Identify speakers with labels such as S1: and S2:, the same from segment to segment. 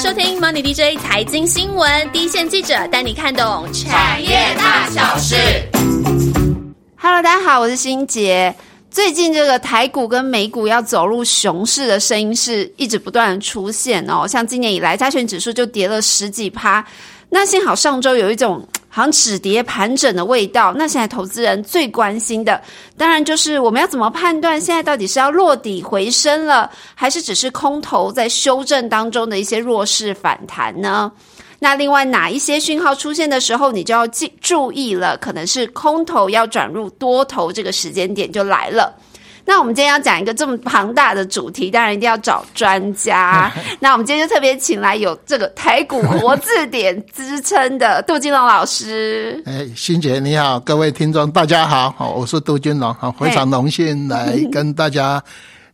S1: 收听 Money DJ 财经新闻，第一线记者带你看懂产业大小事。
S2: Hello，大家好，我是欣杰。最近这个台股跟美股要走入熊市的声音是一直不断出现哦，像今年以来加权指数就跌了十几趴。那幸好上周有一种。好像止跌盘整的味道。那现在投资人最关心的，当然就是我们要怎么判断现在到底是要落底回升了，还是只是空头在修正当中的一些弱势反弹呢？那另外哪一些讯号出现的时候，你就要记注意了，可能是空头要转入多头这个时间点就来了。那我们今天要讲一个这么庞大的主题，当然一定要找专家。那我们今天就特别请来有这个台股活字典支撑的杜金龙老师。
S3: 哎，欣姐你好，各位听众大家好，好，我是杜金龙，好，非常荣幸来跟大家。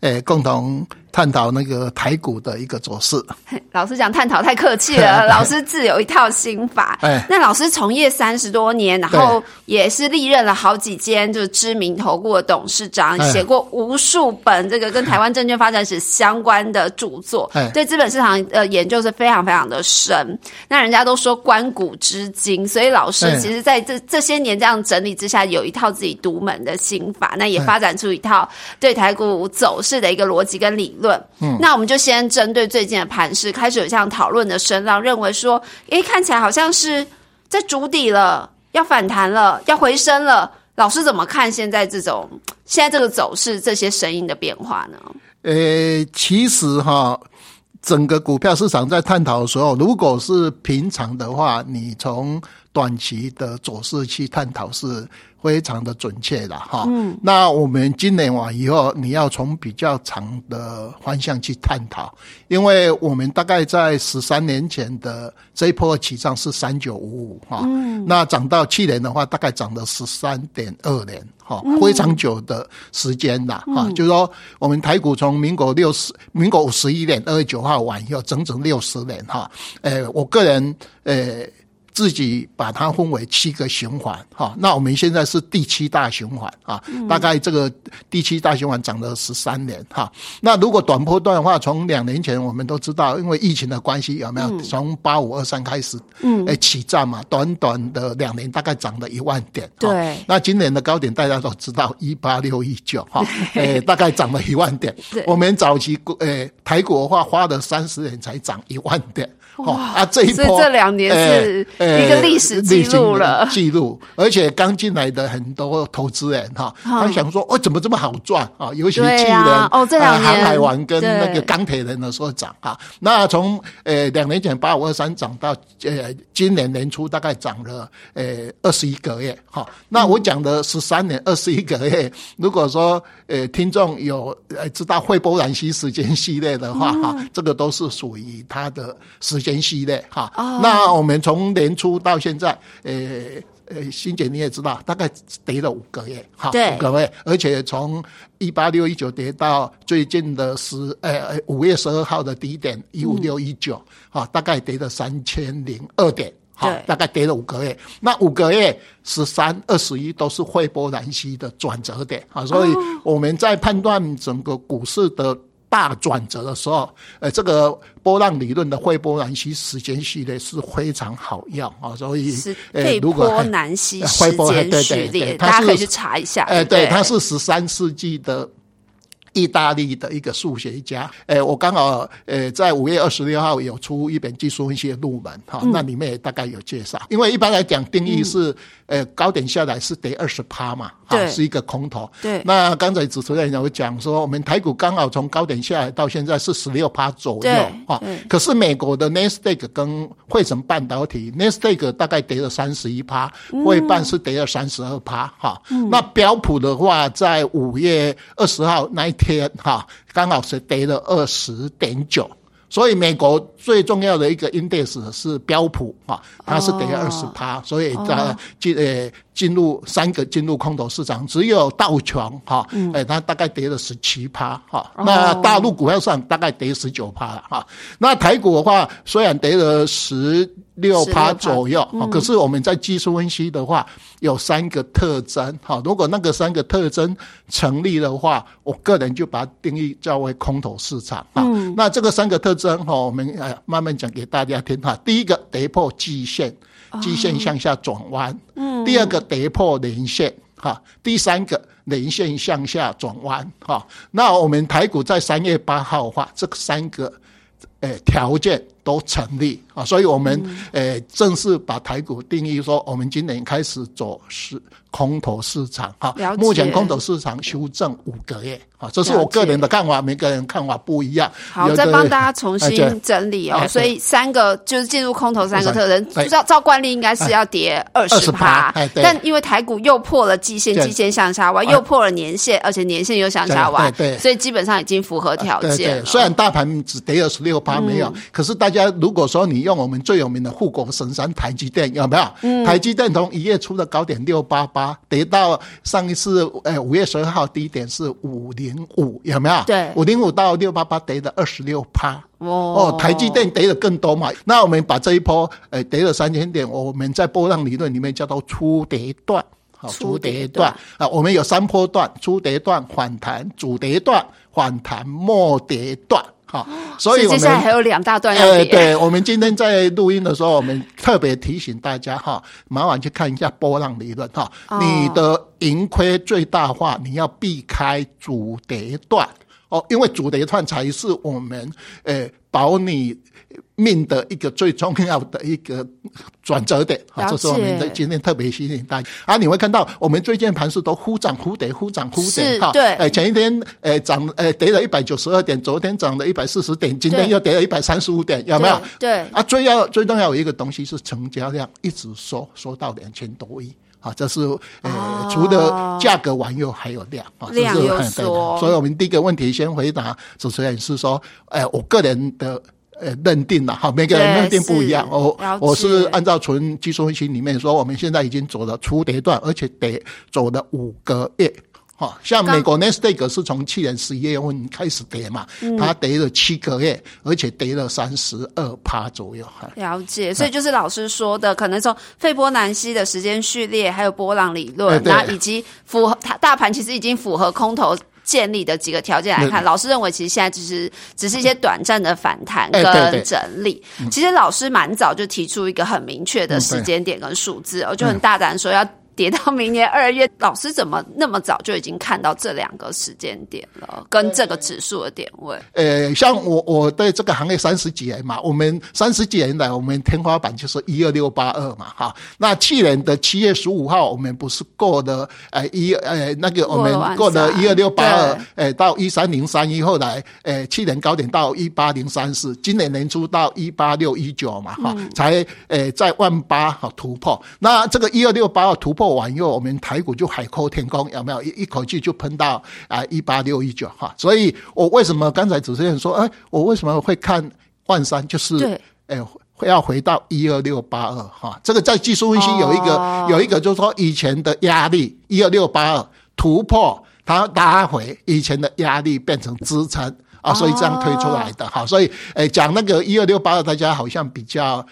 S3: 诶，共同探讨那个台股的一个走势。
S2: 老师讲探讨太客气了，老师自有一套心法。哎，那老师从业三十多年，然后也是历任了好几间就是知名投顾的董事长，写过无数本这个跟台湾证券发展史相关的著作，对资本市场呃研究是非常非常的深。那人家都说关谷之精，所以老师其实在这这些年这样整理之下，有一套自己独门的心法，那也发展出一套对台股走。势的一个逻辑跟理论，嗯，那我们就先针对最近的盘势开始有这样讨论的声浪，认为说，诶，看起来好像是在筑底了，要反弹了，要回升了。老师怎么看现在这种现在这个走势这些声音的变化呢？
S3: 呃，其实哈，整个股票市场在探讨的时候，如果是平常的话，你从短期的走势去探讨是。非常的准确的哈，嗯，那我们今年完以后，你要从比较长的方向去探讨，因为我们大概在十三年前的这一波起涨是三九五五哈，嗯，那涨到去年的话，大概涨了十三点二年，哈，非常久的时间了哈，就是说我们台股从民国六十民国五十一年二月九号完以后，整整六十年哈，诶，我个人诶。自己把它分为七个循环，哈，那我们现在是第七大循环啊，大概这个第七大循环涨了十三年，哈，那如果短波段的话，从两年前我们都知道，因为疫情的关系，有没有？从八五二三开始，嗯，哎起涨嘛，短短的两年大概涨了一万点，
S2: 对，
S3: 那今年的高点大家都知道一八六一九，哈，哎大概涨了一万点，我们早期诶台股的话花了三十年才涨一万点。
S2: 哇啊！这一波这两年是一个历史记录了，
S3: 记录。而且刚进来的很多投资人哈，他想说哦，怎么这么好赚啊？尤其去年
S2: 哦，这两年
S3: 航海王跟那个钢铁人的时候涨啊。那从呃两年前八五二三涨到呃今年年初大概涨了呃二十一个月哈。那我讲的十三年二十一个月，如果说呃听众有呃知道惠波兰西时间系列的话哈，这个都是属于它的时。前夕的哈，那我们从年初到现在，呃呃，欣姐你也知道，大概跌了五个月，哈，五个月，而且从一八六一九跌到最近的十，呃五月十二号的低点一五六一九，哈，大概跌了三千零二点，哈，大概跌了五个月，那五个月十三二十一都是汇波兰西的转折点，啊，所以我们在判断整个股市的。大转折的时候，呃，这个波浪理论的惠波南西时间序列是非常好用啊，所以
S2: 呃，如果南西 时间序列，大家可以去查一下。
S3: 哎，对，它是十三世纪的。意大利的一个数学家，诶，我刚好诶在五月二十六号有出一本技术分析的入门哈，那里面也大概有介绍。因为一般来讲定义是，呃，高点下来是得二十趴嘛，
S2: 哈，
S3: 是一个空头。
S2: 对，
S3: 那刚才主持人有讲说，我们台股刚好从高点下来到现在是十六趴左右哈，可是美国的 n e s t a q 跟汇成半导体 n e s t a q 大概跌了三十一趴，汇半是跌了三十二趴哈。那标普的话，在五月二十号那一天。天哈，刚好是跌了二十点九，所以美国最重要的一个 index 是标普哈，它是跌二十趴，所以在今呃进入三个进入空头市场，只有道琼哈，哎，它大概跌了十七趴哈。那大陆股票上大概跌十九趴了哈。那台股的话，虽然跌了十六趴左右，可是我们在技术分析的话，有三个特征哈。如果那个三个特征成立的话，我个人就把它定义叫为空头市场哈。那这个三个特征哈，我们呃慢慢讲给大家听哈。第一个跌破季线。基线向下转弯，嗯，第二个跌破连线，哈，第三个连线向下转弯，哈，那我们台股在三月八号的话，这三个，诶条件都成立啊，所以我们诶正式把台股定义说，我们今年开始走市。空头市场哈，目前空头市场修正五个月啊，这是我个人的看法，每个人看法不一样。
S2: 好，再帮大家重新整理哦。所以三个就是进入空头三个特征，照照惯例应该是要跌二十趴，但因为台股又破了季线，季线向下弯，又破了年线，而且年线又向下弯，对，所以基本上已经符合条件。
S3: 虽然大盘只跌二十六趴没有，可是大家如果说你用我们最有名的护国神山台积电有没有？台积电从一月初的高点六八八。跌到上一次，呃，五月十二号低点是五零五，有没有？
S2: 对，
S3: 五零五到六八八跌了二十六趴。哦，台积电跌的更多嘛？那我们把这一波，呃，跌了三千点，我们在波浪理论里面叫做初跌段，好，初跌段啊，我们有三波段：初跌段、反弹、主跌段、反弹末跌段。好，
S2: 所以接下来还有两大段要跌。
S3: 对，我们今天在录音的时候，我们特别提醒大家哈，麻烦去看一下波浪理论哈。你的盈亏最大化，你要避开主跌段哦，因为主跌段才是我们呃保你。命的一个最重要的一个转折点啊，这是我们的今天特别吸引大家啊！你会看到我们最近盘势都忽涨忽跌，忽涨忽跌
S2: 哈。对，
S3: 哎，前一天哎涨哎跌了一百九十二点，昨天涨了一百四十点，今天又跌了一百三十五点，有没有？
S2: 对
S3: 啊，最要最重要有一个东西是成交量一直缩缩到两千多亿啊，这是呃除了价格完又还有量啊，
S2: 量又缩。
S3: 所以我们第一个问题先回答主持人是说，哎，我个人的。呃，认定了哈，每个人认定不一样。我我是按照纯技术分析里面说，我们现在已经走了初跌段，而且得走了五个月。哈，像美国 Nasdaq 是从去年十一月份开始跌嘛，它跌了七个月，而且跌了三十二趴左右。
S2: 了解，所以就是老师说的，可能从费波南西的时间序列，还有波浪理论，那以及符合它大盘其实已经符合空头。建立的几个条件来看，老师认为其实现在只是只是一些短暂的反弹跟整理。其实老师蛮早就提出一个很明确的时间点跟数字，我就很大胆说要。跌到明年二月，老师怎么那么早就已经看到这两个时间点了？跟这个指数的点位？
S3: 呃，像我我对这个行业三十几年嘛，我们三十几年来，我们天花板就是一二六八二嘛，哈。那去年的七月十五号，我们不是过了呃一呃那个我们过了一二六八二，呃到一三零三一，后来呃去年高点到一八零三四，今年年初到一八六一九嘛，哈，才呃在万八哈突破。那这个一二六八二突破。完以后，我们台股就海阔天空，有没有一一口气就喷到啊一八六一九哈？所以我为什么刚才主持人说，哎，我为什么会看万三？就是哎，要回到一二六八二哈？这个在技术分析有一个有一个，就是说以前的压力一二六八二突破，它拉回以前的压力变成支撑啊，所以这样推出来的哈。所以诶，讲那个一二六八二，大家好像比较。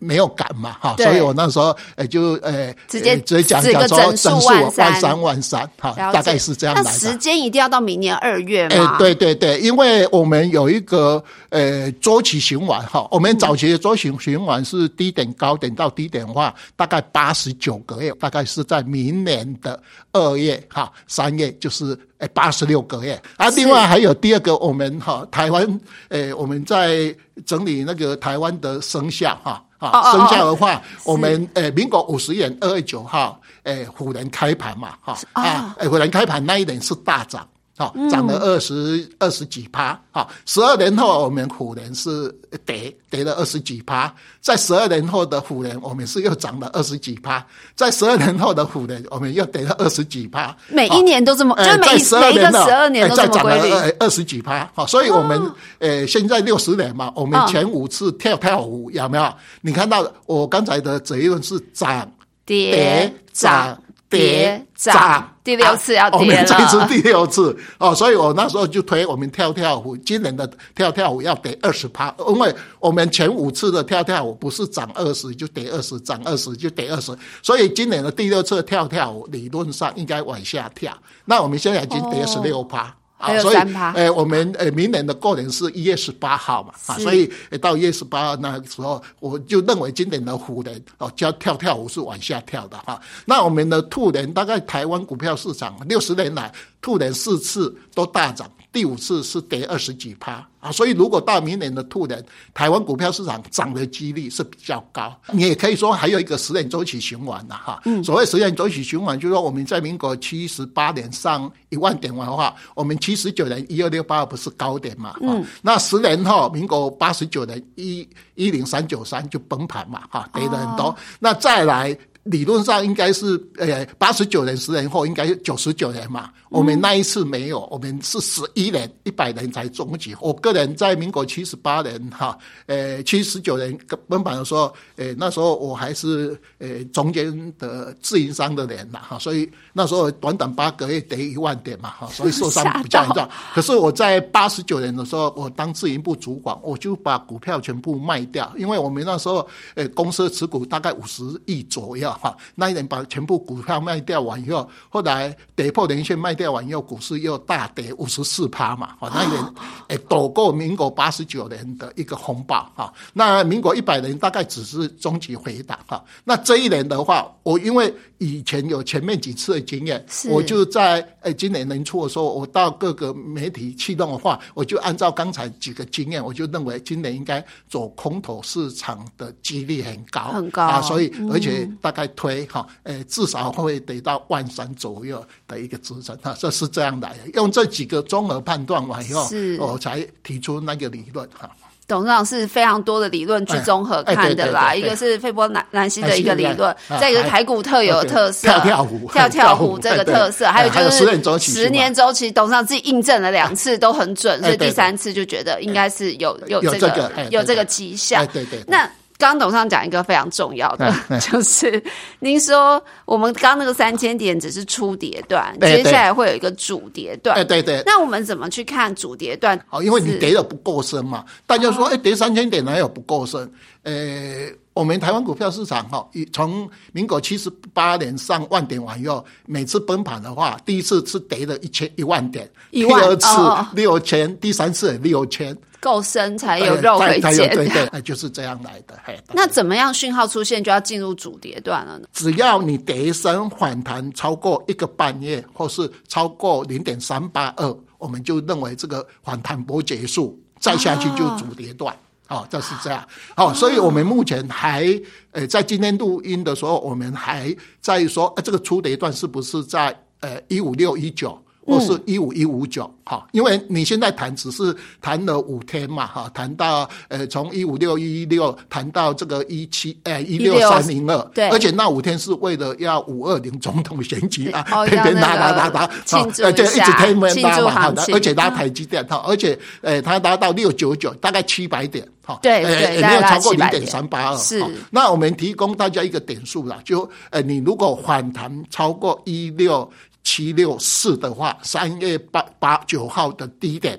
S3: 没有感嘛，哈，所以我那时候诶就诶
S2: 直接
S3: 直接讲讲说整数万三万三，哈，大概是这样来的。
S2: 时间一定要到明年二月吗？
S3: 对对对，因为我们有一个呃周期循环哈，我们早期的周期循环是低点高点到低点的话，大概八十九个月，大概是在明年的二月哈三月就是诶八十六个月。啊，另外还有第二个，我们哈台湾诶我们在整理那个台湾的生肖哈。啊，生肖的话，我们诶，民国五十年二月九号，诶，虎年开盘嘛，哈啊，诶，虎年开盘那一年是大涨。好，涨了二十二十几趴。好，十二年后我们虎年是跌跌了二十几趴，在十二年后的虎年，我们是又涨了二十几趴，在十二年后的虎年，我们又跌了二十几趴。
S2: 每一年都这么，就每每一个十二年都这么规律。
S3: 二十几趴。好，所以我们呃现在六十年嘛，我们前五次跳跳舞有没有？你看到我刚才的结论是涨
S2: 跌涨。跌涨，第六次要跌了。
S3: 我们这次第六次哦，所以我那时候就推我们跳跳虎，今年的跳跳虎要跌二十趴，因为我们前五次的跳跳虎不是涨二十就跌二十，涨二十就跌二十，所以今年的第六次跳跳虎理论上应该往下跳。那我们现在已经跌十六趴。
S2: 啊，所以，
S3: 呃，我们呃，明年的过年是一月十八号嘛，啊，所以到一月十八那个时候，我就认为今年的虎年哦，叫跳跳虎是往下跳的哈。那我们的兔年，大概台湾股票市场六十年来，兔年四次都大涨。第五次是跌二十几趴啊，所以如果到明年的兔年，台湾股票市场涨的几率是比较高。你也可以说还有一个十年周期循环呐，哈。所谓十年周期循环，就是说我们在民国七十八年上一万点的话，我们七十九年一二六八不是高点嘛？嗯。那十年后，民国八十九年一一零三九三就崩盘嘛，哈，跌了很多。那再来。理论上应该是，呃，八十九年十年后应该九十九年嘛。我们那一次没有，我们是十一年一百年才终结。我个人在民国七十八年哈，呃，七十九年崩盘的时候，呃，那时候我还是呃中间的自营商的人嘛哈，所以那时候短短八个月得一万点嘛哈，所以受伤比较严重。可是我在八十九年的时候，我当自营部主管，我就把股票全部卖掉，因为我们那时候呃公司持股大概五十亿左右。哈，那一年把全部股票卖掉完以后，后来跌破连线卖掉完以后，股市又大跌五十四趴嘛。哈，那一年诶躲过民国八十九年的一个风暴哈。那民国一百年大概只是终极回档哈。那这一年的话，我因为以前有前面几次的经验，我就在诶今年年初的时候，我到各个媒体启动的话，我就按照刚才几个经验，我就认为今年应该走空头市场的几率很高
S2: 很高
S3: 啊。所以而且大概。推哈，诶，至少会得到万三左右的一个支撑哈，这是这样来的。用这几个综合判断完以后，我才提出那个理论哈。
S2: 董事长是非常多的理论去综合看的啦，一个是费波南南西的一个理论，再一个台股特有的特色，
S3: 跳跳虎，
S2: 跳跳虎这个特色，还有就是
S3: 十年周期，
S2: 十年周期，董事长自己印证了两次都很准，所以第三次就觉得应该是有有这个有这个迹象。
S3: 对对，
S2: 那。刚董事长讲一个非常重要的，就是您说我们刚那个三千点只是初跌段，接下来会有一个主跌段。
S3: 哎对对。
S2: 那我们怎么去看主跌段？
S3: 哦，因为你跌的不够深嘛。大家说，哎，跌三千点哪有不够深？呃，我们台湾股票市场哈，从民国七十八年上万点完以后，每次崩盘的话，第一次是跌了一千一万点，第二次六千，第三次六千。
S2: 够深才有肉可以捡，
S3: 对对，那就是这样来的。
S2: 那怎么样讯号出现就要进入主跌段了呢？
S3: 只要你跌升反弹超过一个半月，或是超过零点三八二，我们就认为这个反弹波结束，再下去就主跌段。哦，就是这样。好，所以我们目前还呃在今天录音的时候，我们还在说，呃，这个初跌段是不是在呃一五六一九？或是一五一五九，哈，因为你现在谈只是谈了五天嘛，哈，谈到呃从一五六一六谈到这个一七呃一六三零二，
S2: 对，
S3: 而且那五天是为了要五二零总统选举啊，天天拉拉拉拉，
S2: 庆祝
S3: 一直天天拉嘛，
S2: 好
S3: 的，而且拉台积电，哈，而且呃它拉到六九九，大概七百点，哈，
S2: 对对，
S3: 也没有超过零点三八二，
S2: 是。
S3: 那我们提供大家一个点数啦，就呃你如果反弹超过一六。七六四的话，三月八八九号的低点，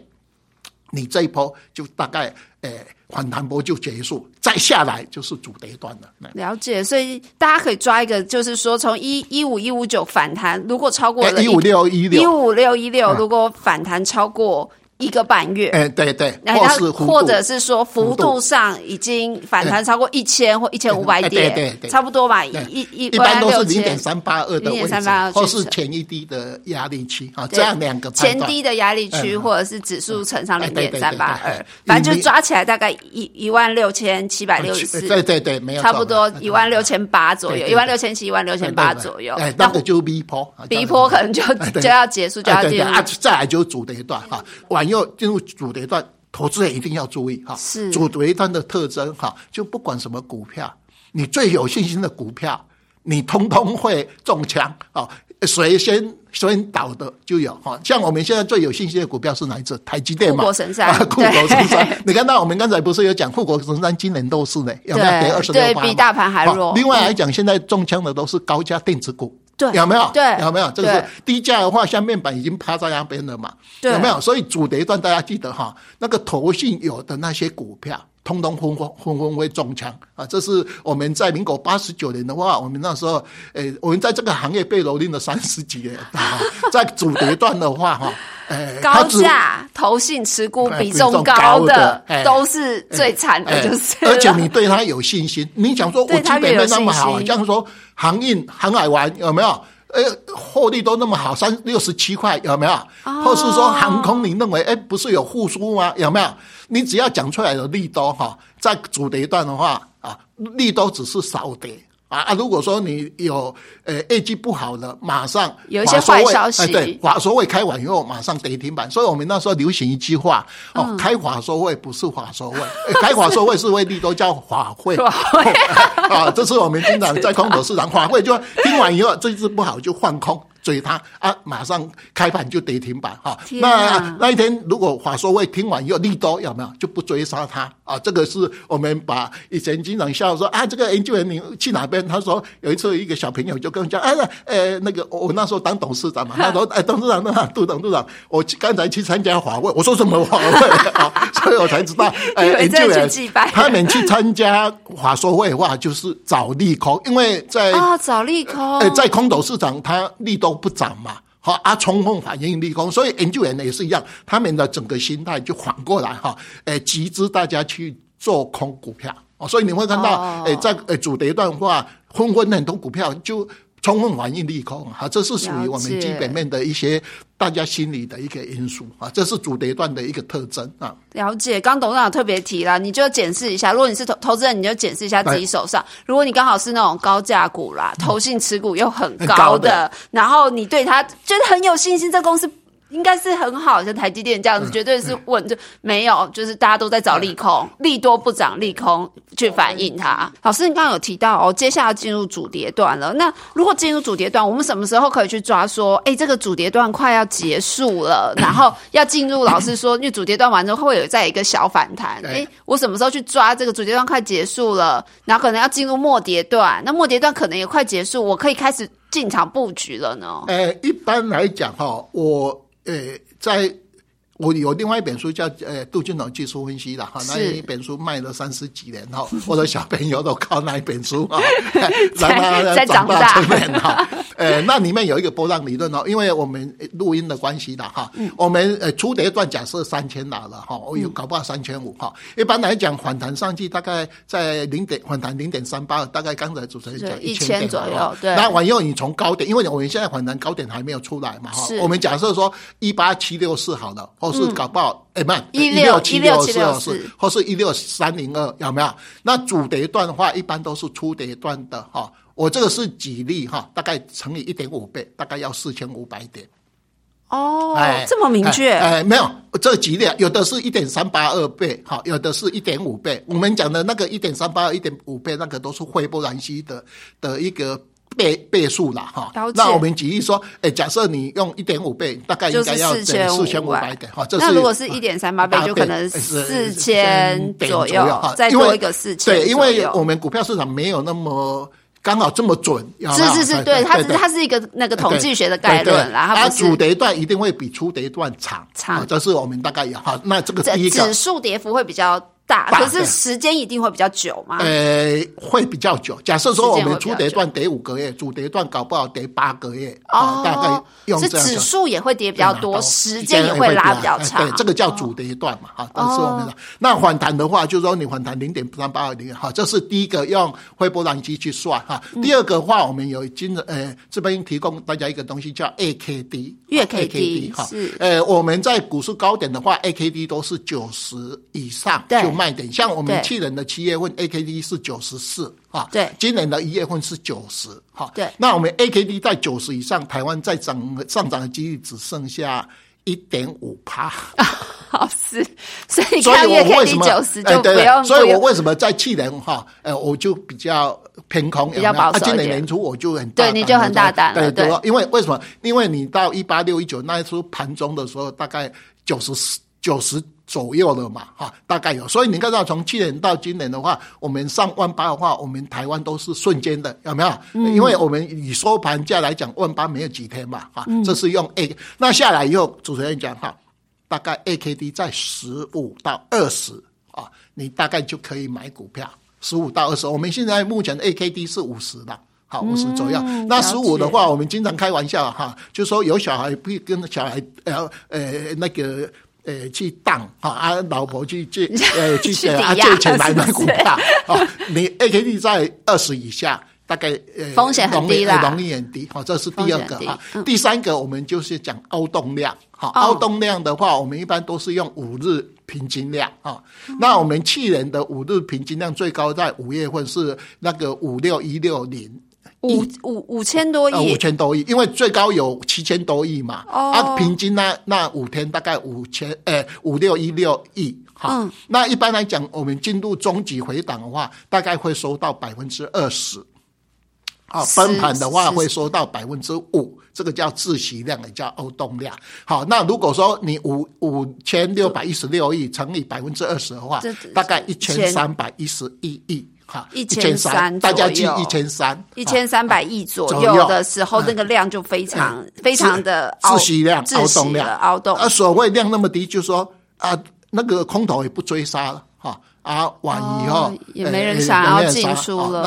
S3: 你这一波就大概诶反弹波就结束，再下来就是主跌段了。
S2: 了解，所以大家可以抓一个，就是说从一一五一五九反弹，如果超过了
S3: 一五六一六
S2: 一五六一六，如果反弹超过。一个半月，
S3: 哎，对对，
S2: 或是或者是说幅度上已经反弹超过一千或一千五百点，
S3: 对对，
S2: 差不多吧，一
S3: 一一般都是零点三八二的位置，或是前一低的压力区啊，这样两个
S2: 前低的压力区，或者是指数乘上零点三八二，反正就抓起来大概一一万六千七百六十四，
S3: 对对对，没有
S2: 差不多一万六千八左右，一万六千七一万六千八左右，
S3: 哎，那个就逼坡
S2: 逼坡可能就就要结束，就要进入啊，
S3: 再来就主的一段哈，完。又进入主跌段，投资人一定要注意哈。
S2: 是
S3: 主跌段的特征哈，就不管什么股票，你最有信心的股票，你通通会中枪啊！谁先先倒的就有哈。像我们现在最有信心的股票是哪一只？台积电嘛。
S2: 护国神山，
S3: 护国神山。你看到我们刚才不是有讲护国神山今年都是呢，有没有跌二十六
S2: 对比大盘还弱。
S3: 另外来讲，现在中枪的都是高价电子股。
S2: 对
S3: 有没有？
S2: 对
S3: 有没有？这个是低价的话，像面板已经趴在那边了嘛？
S2: 对
S3: 有没有？所以主跌段大家记得哈，那个投信有的那些股票。通通纷纷纷纷会中枪啊！这是我们在民国八十九年的话，我们那时候，诶，我们在这个行业被蹂躏了三十几年啊。在主跌段的话，哈，诶，
S2: 高价投信持股比重高的都是最惨的，就是。
S3: 而且你对他有信心，你想说我基本面那么好，像说航运、航海玩有没有？呃，获利都那么好，三六十七块有没有？或是说航空，你认为哎，不是有复苏吗？有没有？你只要讲出来的利多哈，在主跌段的话啊，利多只是少跌。啊啊！如果说你有呃业绩不好的，马上
S2: 有一些坏消息，
S3: 对，法说会开完以后马上跌停板。所以我们那时候流行一句话哦，开华收会不是华收会，开华收会是为利都叫法会。啊，这是我们经常在 空头市场法会，就听完以后这次不好就换空。追他啊！马上开盘就跌停板哈。那那一天如果华硕会听完又利多有没有就不追杀他啊？这个是我们把以前经常笑说啊，这个研究员你去哪边？他说有一次一个小朋友就跟我讲，哎，呃，那个我那时候当董事长嘛，他说哎，董事长那杜 董事长，我刚才去参加华会，我说什么华为啊？所以我才知道，
S2: 哎，研究员
S3: 他们去参加华硕会的话，就是找利空，因为在
S2: 啊找利空，
S3: 哎，在空头市场他利多。都不涨嘛，好啊，冲锋反应利空，所以研究员呢也是一样，他们的整个心态就反过来哈，诶，集资大家去做空股票哦，所以你会看到，诶，在诶主跌段话，纷纷很多股票就。充分反映利空啊，这是属于我们基本面的一些大家心理的一个因素啊，这是主跌段的一个特征啊。
S2: 了解，刚董事长特别提了，你就检视一下，如果你是投投资人，你就检视一下自己手上，如果你刚好是那种高价股啦，投信持股又很高的，然后你对他觉得很有信心，这公司。应该是很好，像台积电这样子，绝对是稳，就没有，就是大家都在找利空，利多不涨，利空去反映它。老师，你刚刚有提到哦，接下来进入主跌段了。那如果进入主跌段，我们什么时候可以去抓？说，哎，这个主跌段快要结束了，然后要进入。老师说，因为主跌段完之后会有再一个小反弹。哎，我什么时候去抓这个主跌段快结束了？然后可能要进入末跌段，那末跌段可能也快结束，我可以开始进场布局了呢？
S3: 呃，一般来讲哈，我。呃，在我有另外一本书叫《呃杜金龙技术分析》的哈，那一本书卖了三十几年哈，我的小朋友都靠那一本书啊，让他长大成人哈。呃，那里面有一个波浪理论哦，因为我们录音的关系的哈，我们呃初跌段假设三千拿了哈，我有搞不好三千五哈。一般来讲，反弹上去大概在零点反弹零点三八，大概刚才主持人讲
S2: 一
S3: 千
S2: 左右。对，
S3: 那完以后你从高点，因为我们现在反弹高点还没有出来嘛哈，我们假设说一八七六四好了，或是搞不好哎慢
S2: 一六
S3: 七
S2: 六七
S3: 六四，或是一六三零二有没有？那主跌段的话，一般都是初跌段的哈。我这个是几例哈，大概乘以一点五倍，大概要四千五百点。
S2: 哦，这么明确？
S3: 哎，没有，这几例有的是一点三八二倍，哈，有的是一点五倍。我们讲的那个一点三八二、一点五倍，那个都是惠波兰西的的一个。倍倍数啦，哈，那我们举例说，哎，假设你用一点五倍，大概应该要四千五百。点，哈，
S2: 那如果是一点三八倍，就可能四千左右，再多一个四千，
S3: 对，因为我们股票市场没有那么刚好这么准，
S2: 是是是，对，它是它是一个那个统计学的概论啦，它
S3: 主跌段一定会比初跌段长，
S2: 长，
S3: 这是我们大概有哈，那这个第一个。
S2: 指数跌幅会比较。大，可是时间一定会比较久吗？
S3: 呃，会比较久。假设说我们初跌段跌五个月，主跌段搞不好跌八个月，哦，大概用这样。
S2: 指数也会跌比较多，时间也会拉比较长。
S3: 对，这个叫主跌段嘛，哈。但是我们的那反弹的话，就是说你反弹零点三八二零，哈，这是第一个用灰波浪机去算哈。第二个话，我们有今日呃这边提供大家一个东西叫 AKD
S2: 月 K D 哈。
S3: 呃，我们在股市高点的话，AKD 都是九十以上，对。卖点。像我们去年的七月份 A K D 是九十四哈，
S2: 对，
S3: 今年的一月份是九十哈，
S2: 对，
S3: 那我们 A K D 在九十以上，台湾在涨上涨的几率只剩下一点五趴，
S2: 好 是，所以所以我为什么九十就不用，
S3: 所以我为什么在去年哈，呃，我就比较偏空，
S2: 比较保守
S3: 今年年初我就很
S2: 对，你就很大胆了，对，
S3: 因为为什么？因为你到一八六一九那一出盘中的时候，大概九十四九十。左右了嘛，哈，大概有。所以你看到从去年到今年的话，我们上万八的话，我们台湾都是瞬间的，有没有？因为我们以收盘价来讲，万八没有几天嘛，哈，这是用 A。那下来以后，主持人讲哈，大概 AKD 在十五到二十啊，你大概就可以买股票，十五到二十。我们现在目前 AKD 是五十的。好，五十左右。那十五的话，我们经常开玩笑哈，就说有小孩不跟小孩呃呃那个呃去当啊，啊老婆去借 呃去借啊借钱来买股票啊，你 A K D 在二十以下，大概呃
S2: 风险很低啦，
S3: 容易很低。好，这是第二个啊。第三个，我们就是讲凹动量。好，凹动量的话，我们一般都是用五日平均量啊。那我们去年的五日平均量最高在五月份是那个五六一六零。
S2: 五五五千多亿，
S3: 五千多亿，因为最高有七千多亿嘛，啊，平均那那五天大概五千，呃，五六一六亿，哈，那一般来讲，我们进入中级回档的话，大概会收到百分之二十，啊，崩盘的话会收到百分之五，这个叫自息量，也叫欧动量。好，那如果说你五五千六百一十六亿乘以百分之二十的话，大概一千三百一十一亿。哈，
S2: 一千三，
S3: 大家记一千三，
S2: 一千三百亿左右的时候，那个量就非常非常的
S3: 窒息量、凹动量、
S2: 凹动。
S3: 啊，所谓量那么低，就说啊，那个空头也不追杀了，哈啊，完以后
S2: 也没人想要进出了，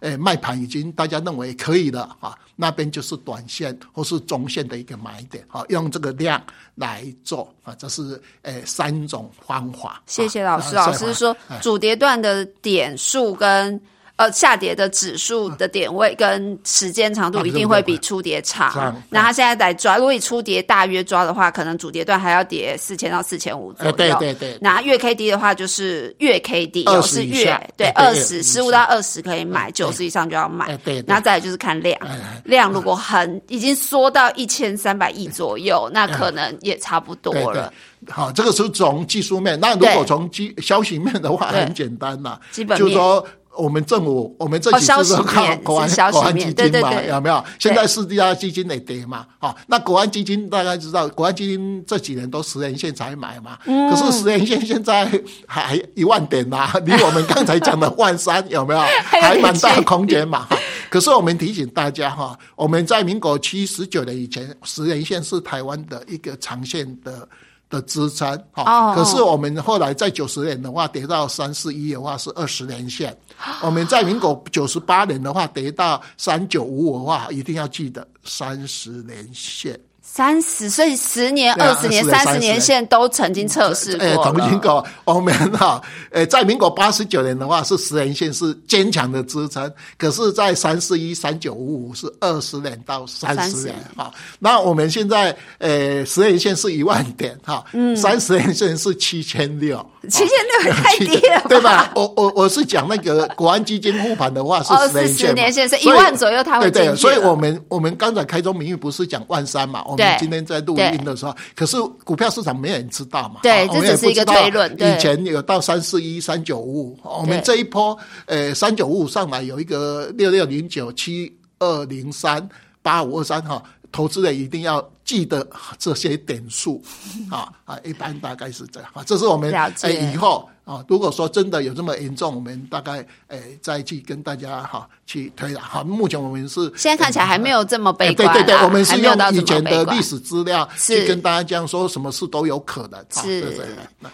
S3: 那呃卖盘已经大家认为可以了，啊。那边就是短线或是中线的一个买点，啊，用这个量来做啊，这是呃三种方法。
S2: 谢谢老师，老师说主跌段的点数跟。呃，下跌的指数的点位跟时间长度一定会比初跌长。那它现在在抓，如果以初跌大约抓的话，可能主跌段还要跌四千到四千五左右。
S3: 对对对。
S2: 那月 K D 的话，就是月 K D 有是月对二十十五到二十可以买，九十以上就要买。
S3: 对。
S2: 然后再来就是看量，量如果很已经缩到一千三百亿左右，那可能也差不多了。
S3: 好，这个是从技术面。那如果从基消息面的话，很简单呐，
S2: 基本
S3: 就是说。我们政府，我们这几次都靠国安国安基金嘛，有没有？现在四家基金也跌嘛，好，那国安基金大家知道，国安基金这几年都十年线才买嘛，可是十年线现在还一万点呐，离我们刚才讲的万三有没有？还蛮大空间嘛。可是我们提醒大家哈，我们在民国七十九年以前，十年线是台湾的一个长线的。的支撑，好，可是我们后来在九十年的话跌到三四一的话是二十年线，我们在民国九十八年的话跌到三九五五的话，一定要记得三十年线。
S2: 三十，所以十年、二十年、三十年线都曾经测试过。哎，
S3: 曾经过。我们哈，呃，在民国八十九年的话，是十年线是坚强的支撑。可是，在三四一、三九五五是二十年到三十年哈。那我们现在，呃，十年线是一万点哈，嗯，三十年线是七千六，
S2: 七千六太低了，
S3: 对吧？我我我是讲那个国安基金护盘的话是
S2: 十年线，是一万左右，它会
S3: 对对。所以我们我们刚才开宗明义不是讲万三嘛？我们今天在录音的时候，可是股票市场没有人知道嘛？
S2: 对，这只是一个推论。
S3: 以前有到三四一、三九五五，我们这一波，呃，三九五五上来有一个六六零九七二零三八五二三哈，投资人一定要记得这些点数 啊啊，一般大概是这样啊，这是我们哎以后。啊，如果说真的有这么严重，我们大概诶再去跟大家哈去推了。好，目前我们是
S2: 现在看起来还没有这么悲观。
S3: 对对对，我们是用以前的历史资料去跟大家讲说，什么事都有可能。
S2: 是。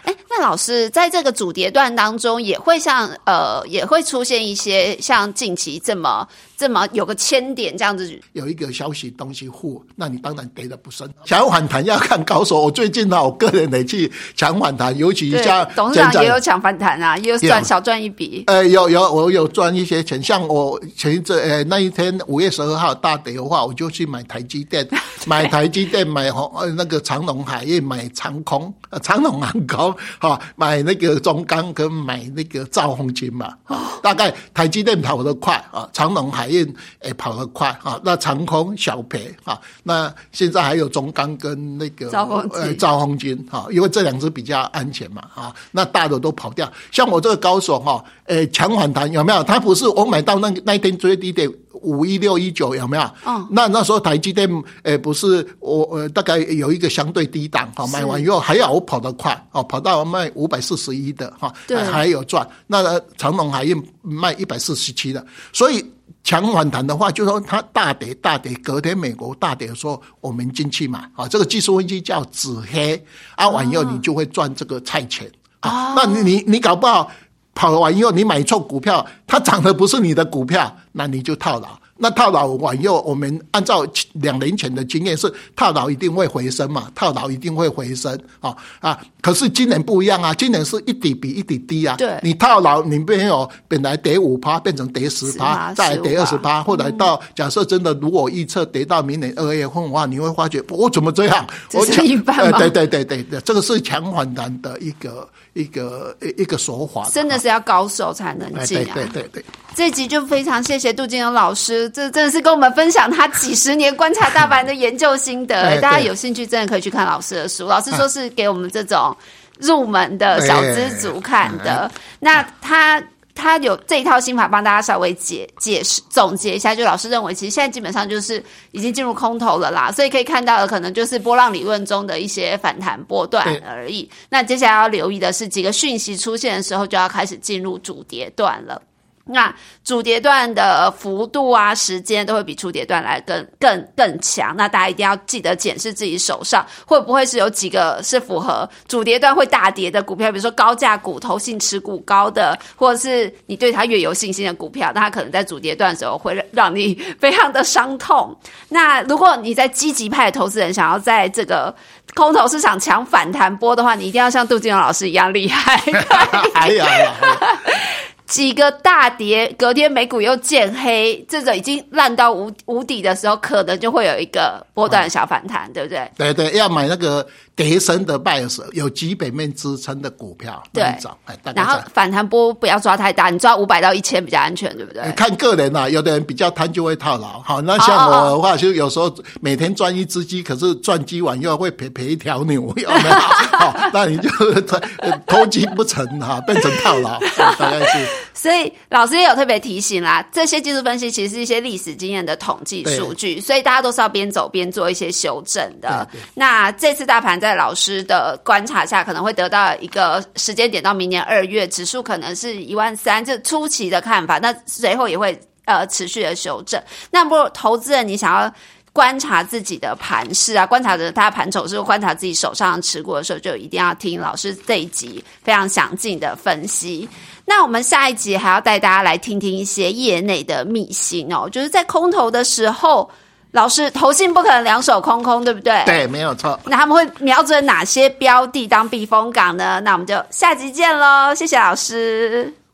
S2: 哎，那老师在这个主跌段当中，也会像呃，也会出现一些像近期这么这么有个千点这样子，
S3: 有一个消息东西护，那你当然跌的不深。想反弹要看高手。我最近呢，我个人得去抢反弹，尤其像
S2: 董事长也有。抢反弹啊，又赚小赚一笔。
S3: 呃，有有我有赚一些钱，像我前一阵呃那一天五月十二号大跌的话，我就去买台积电，买台积电，买红呃那个长隆海运，买长空呃长隆航空哈，买那个中钢跟买那个兆丰金嘛。大概台积电跑得快啊，长隆海运也跑得快啊，那长空小赔啊，那现在还有中钢跟那个
S2: 兆丰
S3: 呃兆丰金哈，因为这两只比较安全嘛啊，那大的都。跑掉，像我这个高手哈，诶，强反弹有没有？他不是我买到那那天最低点，五一六一九有没有？
S2: 嗯
S3: 那那时候台积电，呃，不是我呃大概有一个相对低档哈，买完以后还要我跑得快哦，跑到卖五百四十一的哈，
S2: 对
S3: 还还有赚。那呃长隆海运卖一百四十七的，所以。强反弹的话，就说它大跌大跌，隔天美国大跌的时候，我们进去嘛，啊，这个技术分析叫紫黑，啊，完以后你就会赚这个菜钱啊。那你你你搞不好跑完以后，你买错股票，它涨的不是你的股票，那你就套牢。那套牢完以后，我们按照两年前的经验是套牢一定会回升嘛，套牢一定会回升啊啊！可是今年不一样啊，今年是一底比一底低啊。
S2: 对
S3: 你套牢，你没有本来跌五趴变成跌十趴，再来跌二十
S2: 15%
S3: 趴，后来到假设真的如果预测跌到明年二月份的话，你会发觉我怎么这样？我强
S2: 一半吗
S3: 呃对对对对对，这个是强反弹的一个一个一一个手法，
S2: 真的是要高手才能进啊！
S3: 对对对。
S2: 这集就非常谢谢杜金荣老师，这真的是跟我们分享他几十年观察大盘的研究心得。
S3: 哎
S2: 大家有兴趣真的可以去看老师的书，老师说是给我们这种入门的小资族看的。那他。他有这一套心法帮大家稍微解解释总结一下，就老师认为，其实现在基本上就是已经进入空头了啦，所以可以看到的可能就是波浪理论中的一些反弹波段而已。那接下来要留意的是，几个讯息出现的时候，就要开始进入主跌段了。那主跌段的幅度啊、时间都会比初跌段来更更更强。那大家一定要记得检视自己手上会不会是有几个是符合主跌段会大跌的股票，比如说高价股、投信持股高的，或者是你对它越有信心的股票，那它可能在主跌段的时候会让让你非常的伤痛。那如果你在积极派的投资人想要在这个空头市场抢反弹波的话，你一定要像杜金龙老师一样厉害。
S3: 哎 呀 哎呀，
S2: 几个大跌，隔天美股又见黑，这个已经烂到无无底的时候，可能就会有一个波段的小反弹，对不对？
S3: 对对，要买那个跌升的 bias 有基本面支撑的股票，
S2: 对然后反弹波不要抓太大，你抓五百到一千比较安全，对不对？
S3: 看个人啦、有的人比较贪就会套牢。好，那像我的话，就有时候每天赚一只鸡，可是赚鸡完又会赔赔一条牛，有没有？好，那你就呃投机不成哈，变成套牢，大概是。
S2: 所以老师也有特别提醒啦，这些技术分析其实是一些历史经验的统计数据，所以大家都是要边走边做一些修正的。那这次大盘在老师的观察下，可能会得到一个时间点，到明年二月，指数可能是一万三，这初期的看法，那随后也会呃持续的修正。那如投资人你想要观察自己的盘势啊，观察着他的盘走势，观察自己手上持股的时候，就一定要听老师这一集非常详尽的分析。那我们下一集还要带大家来听听一些业内的秘辛哦，就是在空投的时候，老师投信不可能两手空空，对不对？。
S3: 对，没有错。
S2: 那他们会瞄准哪些标的当避风港呢？那我们就下集见喽，谢谢老师。